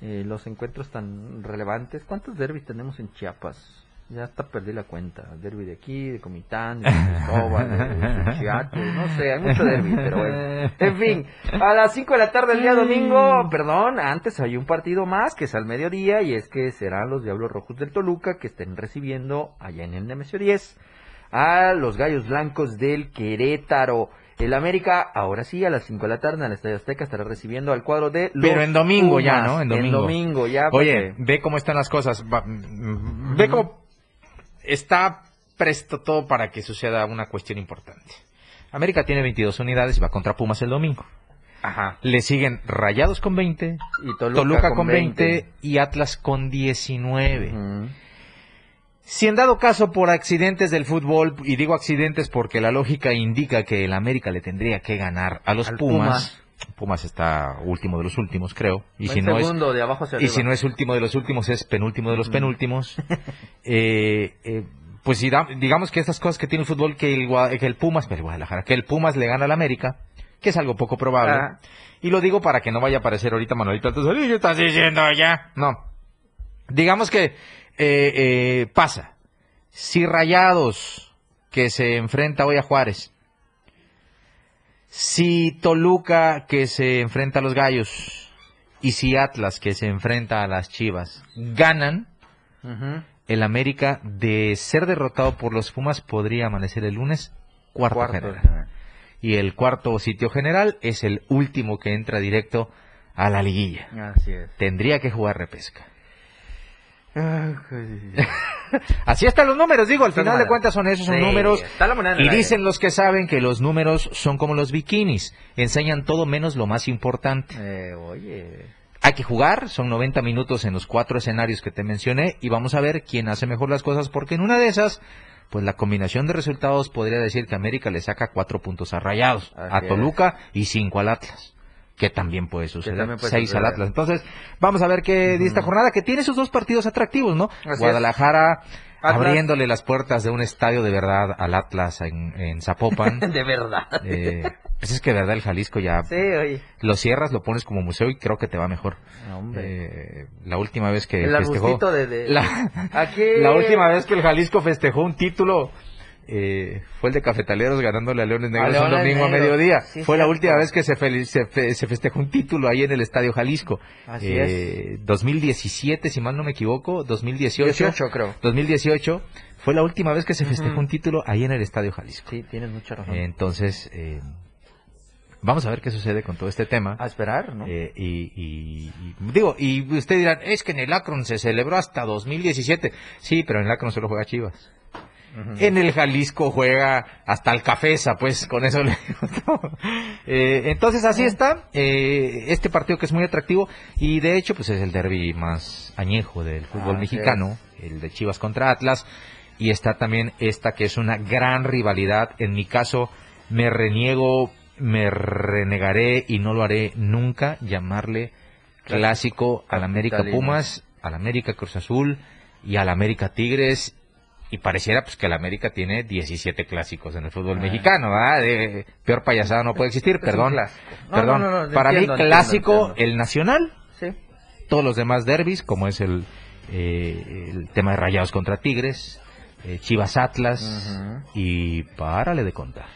Eh, los encuentros tan relevantes. ¿Cuántos derbis tenemos en Chiapas? Ya hasta perdí la cuenta. Derby de aquí, de Comitán, de Cristóbal, de Suchiate, no sé, hay mucho derby, pero bueno. En fin, a las 5 de la tarde el día domingo, perdón, antes hay un partido más que es al mediodía y es que serán los Diablos Rojos del Toluca que estén recibiendo allá en el Nemesio 10 a los Gallos Blancos del Querétaro. El América, ahora sí, a las 5 de la tarde en el Estadio Azteca estará recibiendo al cuadro de los Pero en domingo ya. ¿no? En domingo. domingo ya. Oye, ve cómo están las cosas. Mm, Ve cómo está presto todo para que suceda una cuestión importante. América tiene 22 unidades y va contra Pumas el domingo. Ajá. Le siguen Rayados con 20, Y Toluca, Toluca, con con 20, 20. y Atlas con 19. Ujú. Si en dado caso por accidentes del fútbol, y digo accidentes porque la lógica indica que el América le tendría que ganar a los Al Pumas. Pumas está último de los últimos, creo. Y si no es segundo, de abajo hacia y arriba. si no es último de los últimos, es penúltimo de los Ujú. penúltimos. Eh, eh, pues digamos que estas cosas que tiene el fútbol, que el, que el Pumas, el Guadalajara, que el Pumas le gana al América, que es algo poco probable. Ah. Y lo digo para que no vaya a aparecer ahorita Manuelito "Ay, ¿qué estás diciendo ya? No. Digamos que eh, eh, pasa. Si Rayados, que se enfrenta hoy a Juárez, si Toluca, que se enfrenta a los Gallos, y si Atlas, que se enfrenta a las Chivas, ganan, el América, de ser derrotado por los Pumas, podría amanecer el lunes cuarto, Cuarto, general. Y el cuarto sitio general es el último que entra directo a la liguilla. Así es. Tendría que jugar repesca. Así están los números, digo, al final de cuentas son esos, son Sí, números. Y dicen los que saben que los números son como los bikinis, enseñan todo menos lo más importante. Eh, oye. Hay que jugar, son 90 minutos en los cuatro escenarios que te mencioné y vamos a ver quién hace mejor las cosas porque en una de esas, pues la combinación de resultados podría decir que América le saca cuatro puntos a Rayados, Así a es. Toluca y cinco al Atlas. Que también puede suceder. también puede 6 al. Atlas. Entonces, vamos a ver qué de esta jornada, que tiene sus dos partidos atractivos, ¿no? Guadalajara Atlas. abriéndole las puertas de un estadio de verdad al Atlas en, en Zapopan. de verdad. Eh, pues es que de verdad el Jalisco ya Sí, oye. lo cierras, lo pones como museo y creo que te va mejor. Hombre. Eh, la última vez que El festejó de... de- la, Aquí... la última vez que el Jalisco festejó un título eh, fue el de Cafetaleros ganándole a Leones Negros A un domingo a Negros. mediodía. Sí, fue la última vez que se, se, fe- se festejó un título ahí en el Estadio Jalisco. Así Eh, 2017, si mal no me equivoco, 2018. 18 creo. 2018 fue la última vez que se festejó Ujú. un título ahí en el Estadio Jalisco. Sí, tienes mucha razón. Entonces, eh, vamos a ver qué sucede con todo este tema. a esperar, ¿no? Eh, y, y- y- digo, y ustedes dirán, es que en el Akron se celebró hasta 2017. Sí, pero en el Akron solo juega Chivas. En el Jalisco juega hasta el Cafesa, pues con eso le. Eh, entonces así está, eh, este partido que es muy atractivo y de hecho pues es el derby más añejo del fútbol mexicano, el de Chivas contra Atlas y está también esta que es una gran rivalidad, en mi caso me reniego, me renegaré y no lo haré nunca llamarle clásico al América. Pumas, al América Cruz Azul y al América Tigres y pareciera pues que el América tiene 17 clásicos en el fútbol Ah. mexicano, ¿verdad? De peor payasada no puede existir, perdón. No, perdón. no, no, no, Para entiendo, mí clásico entiendo. el nacional, Sí. todos los demás derbis como es el eh, el tema de Rayados contra Tigres, eh, Chivas Atlas y párale de contar,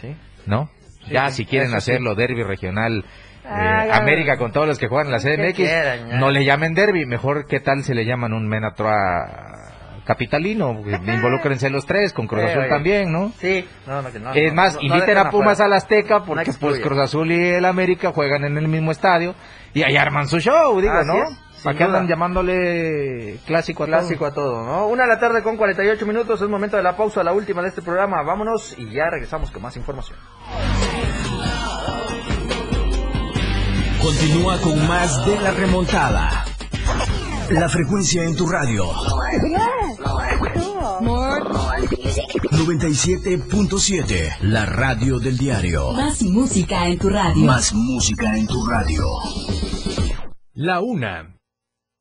Sí. ¿no? Sí, ya si quieren eso sí. hacerlo derby regional eh, Ah. América con todos los que juegan en la CDMX, quieran, no le llamen derby, mejor qué tal se le llaman un Menatroa capitalino, involúcrense los tres, con Cruz Azul también, ¿no? Sí. No, no, es más, no, no inviten a Pumas al Azteca No porque pues. Cruz Azul y el América juegan en el mismo estadio y ahí arman su show, digo, Así ¿no? es, sin ¿Para qué andan llamándole clásico a todo? Clásico a todo, ¿no? Una de la tarde con 48 minutos, es momento de la pausa, la última de este programa. Vámonos y ya regresamos con más información. Continúa con más de la remontada. La frecuencia en tu radio. 97.7. La radio del diario. Más música en tu radio. Más música en tu radio. La una.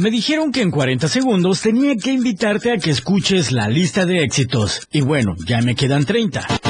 Me dijeron que en 40 segundos tenía que invitarte a que escuches la lista de éxitos. Y bueno, ya me quedan 30.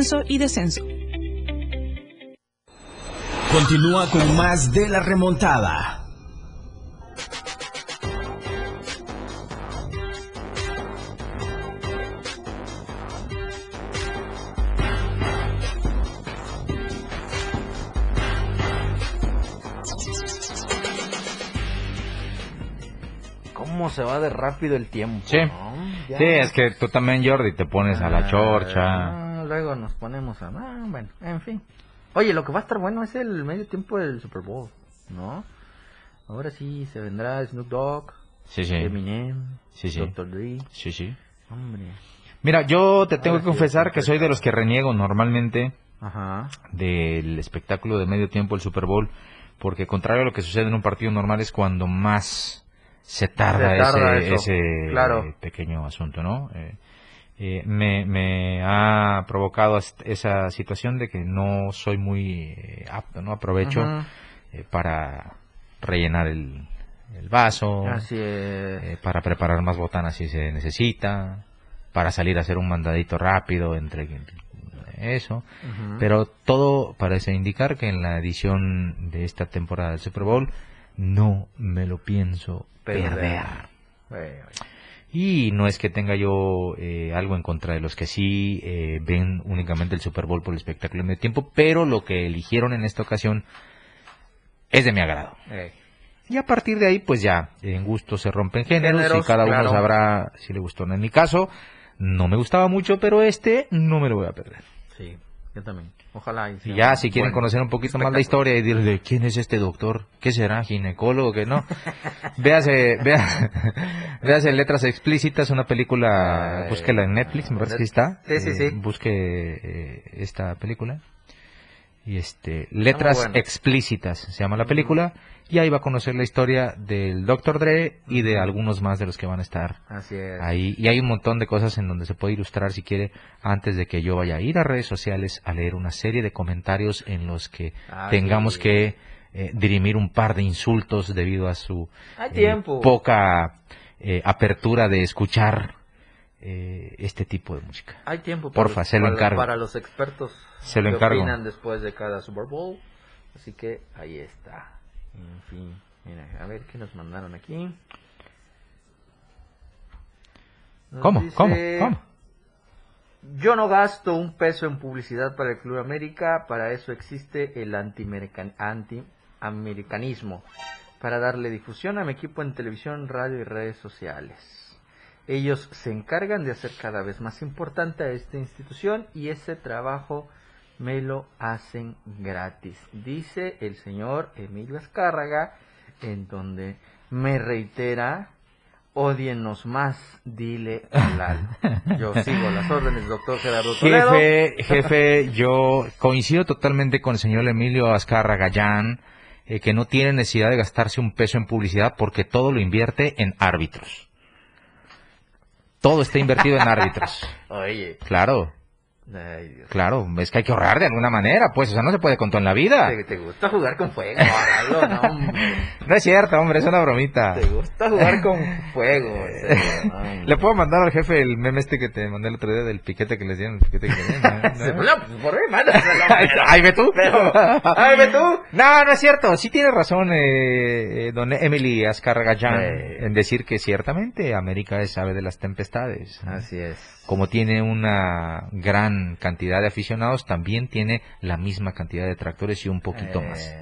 ascenso y descenso. Continúa con más de la remontada. ¿Cómo se va de rápido el tiempo. Sí. es que tú también, Jordi, te pones a la ah, chorcha. Luego nos ponemos a... ah, bueno, en fin. Oye, lo que va a estar bueno es el medio tiempo del Super Bowl, ¿no? Ahora sí, se vendrá Snoop Dogg, Sí, sí. Eminem, Sí. Dr. Dre. Sí, sí. Hombre. Mira, yo te tengo Ahora que confesar que soy de los que reniego normalmente Ajá. del espectáculo de medio tiempo del Super Bowl, porque contrario a lo que sucede en un partido normal es cuando más se tarda, Se tarda ese, eso, ese claro. pequeño asunto, ¿no? Eh, eh, me, me ha provocado esa situación de que no soy muy eh, apto, ¿no? Aprovecho eh, para rellenar el, el vaso, Así eh, para preparar más botanas si se necesita, para salir a hacer un mandadito rápido entre eso. Pero todo parece indicar que en la edición de esta temporada del Super Bowl no me lo pienso Perder. perder. Bueno, Y no es que tenga yo eh, algo en contra de los que sí eh, ven únicamente el Super Bowl por el espectáculo de tiempo, pero lo que eligieron en esta ocasión es de mi agrado. eh, Y a partir de ahí, pues ya, en gusto se rompen géneros, Géneros, y cada uno claro. sabrá si le gustó o no. En mi caso, no me gustaba mucho, pero este no me lo voy a perder. sí, yo también. Ojalá. y Y sea ya, si quieren conocer un poquito más la historia y decirle, ¿quién es este doctor? ¿Qué será? ¿Ginecólogo? ¿Qué no? véase, vea, véase Letras Explícitas, una película, búsquela en Netflix, me parece que está. Sí, sí, Eh, sí. Busque eh, esta película. Y este, Letras bueno. Explícitas se llama la película. Y ahí va a conocer la historia del Dr. Dre y de algunos más de los que van a estar Así es. ahí. Y hay un montón de cosas en donde se puede ilustrar si quiere antes de que yo vaya a ir a redes sociales a leer una serie de comentarios en los que Ah, tengamos sí. que eh, dirimir un par de insultos debido a su eh, poca eh, apertura de escuchar eh, este tipo de música. Hay tiempo Porfa, se lo para, encargo. para los expertos Se lo que encargo. opinan después de cada Super Bowl. Así que ahí está. En fin, mira, a ver qué nos mandaron aquí. Nos ¿Cómo? dice, ¿Cómo? ¿Cómo? Yo no gasto un peso en publicidad para el Club América, para eso existe el antiamerican- antiamericanismo, para darle difusión a mi equipo en televisión, radio y redes sociales. Ellos se encargan de hacer cada vez más importante a esta institución y ese trabajo me lo hacen gratis, dice el señor Emilio Azcárraga, en donde me reitera, odienos más, dile a Lalo. Yo sigo las órdenes, doctor Gerardo Toledo. Jefe, jefe, yo coincido totalmente con el señor Emilio Azcarra Gallán, eh, que no tiene necesidad de gastarse un peso en publicidad porque todo lo invierte en árbitros. Todo está invertido en árbitros. Oye, Claro, ay, claro, es que hay que ahorrar de alguna manera, pues, o sea, no se puede con todo en la vida. ¿Te, te gusta jugar con fuego, no, hombre. No es cierto, hombre, es una bromita. Te gusta jugar con fuego. hombre. Le puedo mandar al jefe el meme este que te mandé el otro día del piquete que les dieron, el piquete que le dieron, ¿no? No, por ahí, pero- Ay, ve tú. Pero, ay, ve tú. No, no es cierto. Sí tiene razón, eh, eh, don Emily Azcargallán, Eh. en decir que ciertamente América es ave de las tempestades. Así es. Como tiene una gran cantidad de aficionados, también tiene la misma cantidad de detractores y un poquito Eh, más.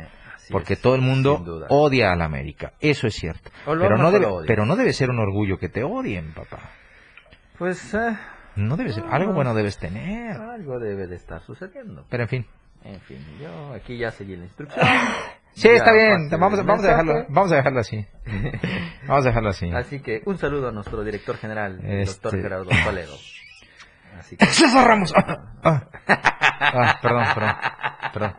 Porque es, todo el mundo odia a la América. Eso es cierto. Pero no, debe, lo odias. pero no debe ser un orgullo que te odien, papá. Pues eh, No debe ser. Algo bueno debes tener. algo debe de estar sucediendo. Pero en fin. En fin, yo aquí ya seguí la instrucción. Sí, Ya está bien. Vamos, a dejarlo, vamos a dejarlo así. Vamos a dejarlo así. Así que un saludo a nuestro director general, el doctor Este- Gerardo Toledo. Así que... César Ramos. Ah, ah. Ah, perdón, perdón. Perdón.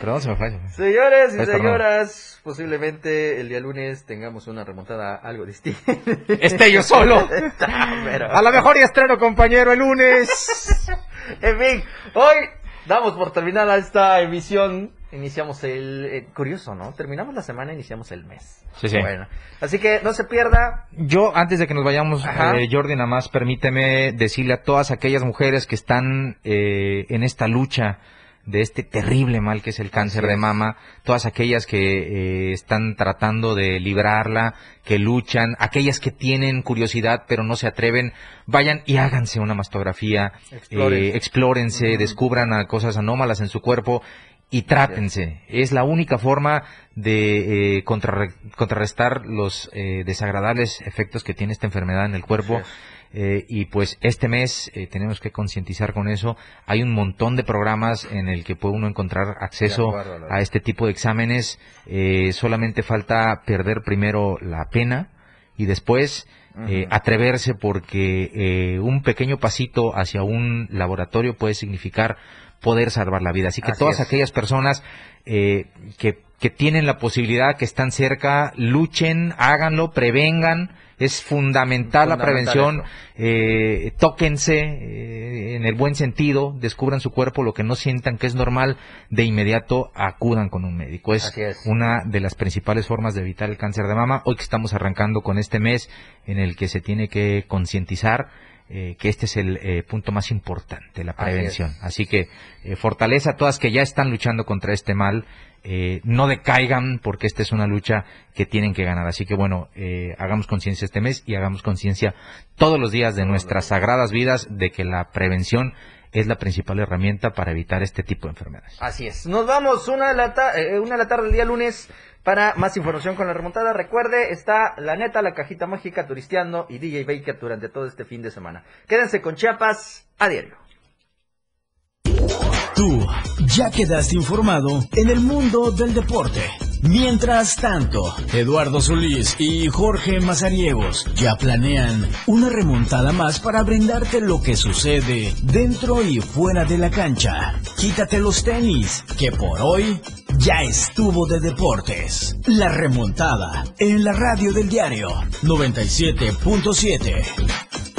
Perdón, se me fue. Señores y señoras, posiblemente el día lunes tengamos una remontada algo distinta. Esté yo solo. Pero- A lo mejor ya estreno, compañero, el lunes. En fin, hoy damos por terminada esta emisión. Iniciamos el... eh, curioso, ¿no? Terminamos la semana, iniciamos el mes. Sí, sí. Bueno, así que no se pierda. Yo, antes de que nos vayamos, eh, Jordi, nada más permíteme decirle a todas aquellas mujeres que están eh, en esta lucha de este terrible mal que es el cáncer de mama, todas aquellas que eh, están tratando de librarla, que luchan, aquellas que tienen curiosidad pero no se atreven, vayan y háganse una mastografía, Explórense. eh, explórense, descubran a cosas anómalas en su cuerpo y trátense. Es la única forma de eh, contrarre- contrarrestar los eh, desagradables efectos que tiene esta enfermedad en el cuerpo. Eh, y pues este mes eh, tenemos que concientizar con eso. Hay un montón de programas en el que puede uno encontrar acceso acuerdo, a este tipo de exámenes. Eh, solamente falta perder primero la pena y después eh, atreverse porque eh, un pequeño pasito hacia un laboratorio puede significar poder salvar la vida. Así que Así todas es. aquellas personas eh, que, que tienen la posibilidad, que están cerca, luchen, háganlo, prevengan. Es fundamental, la prevención. Eh, tóquense eh, en el buen sentido, descubran su cuerpo, lo que no sientan que es normal, de inmediato acudan con un médico. Es, una de las principales formas de evitar el cáncer de mama. Hoy que estamos arrancando con este mes en el que se tiene que concientizar eh, que este es el eh, punto más importante, la prevención. Así que eh, fortaleza a todas que ya están luchando contra este mal. Eh, no decaigan porque esta es una lucha que tienen que ganar. Así que bueno, eh, hagamos conciencia este mes y hagamos conciencia todos los días de nuestras sagradas vidas de que la prevención es la principal herramienta para evitar este tipo de enfermedades. Así es. Nos vamos una de la, ta- eh, una de la tarde del día lunes para más información con la remontada. Recuerde, está la neta, la cajita mágica, turisteando y DJ Baker durante todo este fin de semana. Quédense con Chiapas a diario. Tú ya quedaste informado en el mundo del deporte. Mientras tanto, Eduardo Solís y Jorge Mazariegos ya planean una remontada más para brindarte lo que sucede dentro y fuera de la cancha. Quítate los tenis, que por hoy ya estuvo de deportes. La remontada en la radio del diario 97.7.